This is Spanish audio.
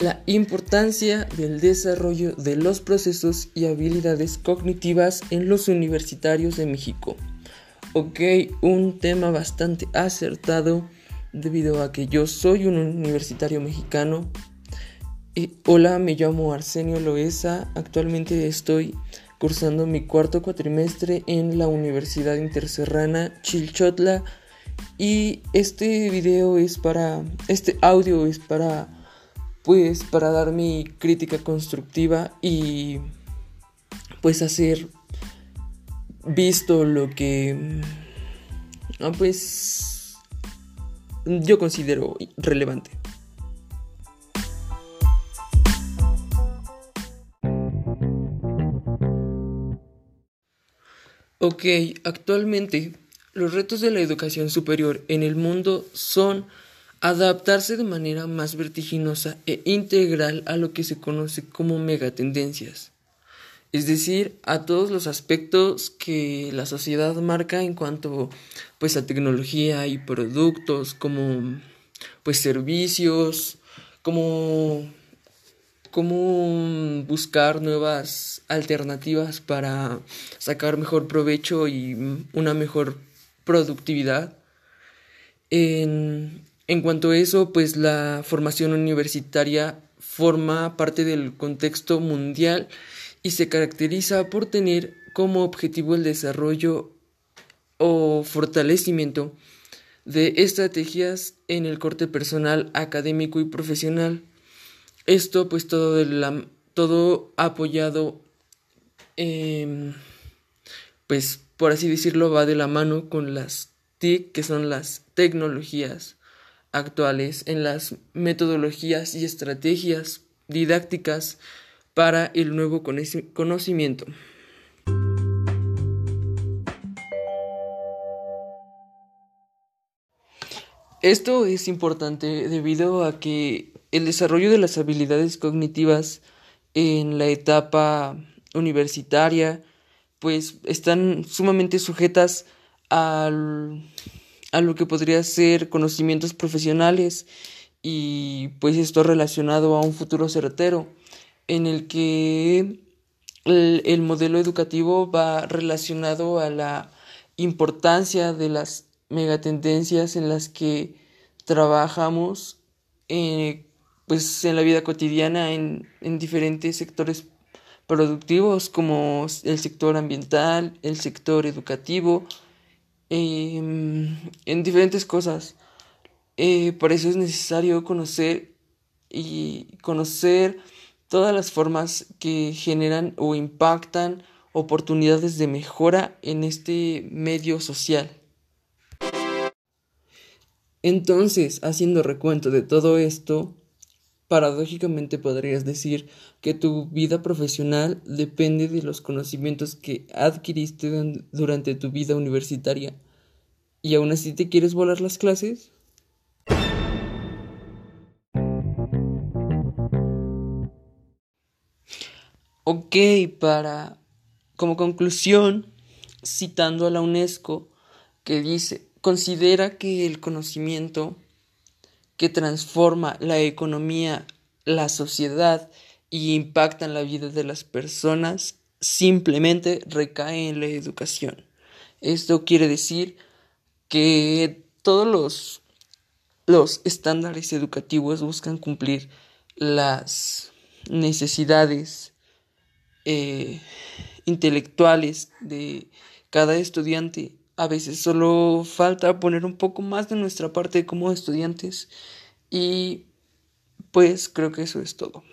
La importancia del desarrollo de los procesos y habilidades cognitivas en los universitarios de México. Ok, un tema bastante acertado debido a que yo soy un universitario mexicano. hola, me llamo Arsenio Loesa. Actualmente estoy cursando mi cuarto cuatrimestre en la Universidad Interserrana Chilchotla. Y este video es para. Este audio es para pues para dar mi crítica constructiva y pues hacer visto lo que mm, pues yo considero relevante. Ok, actualmente los retos de la educación superior en el mundo son adaptarse de manera más vertiginosa e integral a lo que se conoce como megatendencias, es decir, a todos los aspectos que la sociedad marca en cuanto pues a tecnología y productos como pues servicios, como buscar nuevas alternativas para sacar mejor provecho y una mejor productividad. En, en cuanto a eso, pues la formación universitaria forma parte del contexto mundial y se caracteriza por tener como objetivo el desarrollo o fortalecimiento de estrategias en el corte personal, académico y profesional. Esto pues todo, todo apoyado, pues por así decirlo, va de la mano con las TIC, que son las tecnologías actuales en las metodologías y estrategias didácticas para el nuevo conocimiento. Esto es importante debido a que el desarrollo de las habilidades cognitivas en la etapa universitaria pues están sumamente sujetas al a lo que podría ser conocimientos profesionales y pues esto relacionado a un futuro certero en el que el, modelo educativo va relacionado a la importancia de las megatendencias en las que trabajamos eh, pues en la vida cotidiana en, en diferentes sectores productivos como el sector ambiental, el sector educativo, Em, en diferentes cosas. Eh, eso es necesario conocer y conocer todas las formas que generan o impactan oportunidades de mejora en este medio social. Entonces, haciendo recuento de todo esto, paradójicamente podrías decir que tu vida profesional depende de los conocimientos que adquiriste durante tu vida universitaria. ¿Y aún así te quieres volar las clases? Ok, para como conclusión, citando a la UNESCO, que dice, considera que el conocimiento que transforma la economía, la sociedad y impacta en la vida de las personas simplemente recae en la educación. Esto quiere decir que todos los, los estándares educativos buscan cumplir las necesidades eh, intelectuales de cada estudiante a veces solo falta poner un poco más de nuestra parte como estudiantes y pues creo que eso es todo.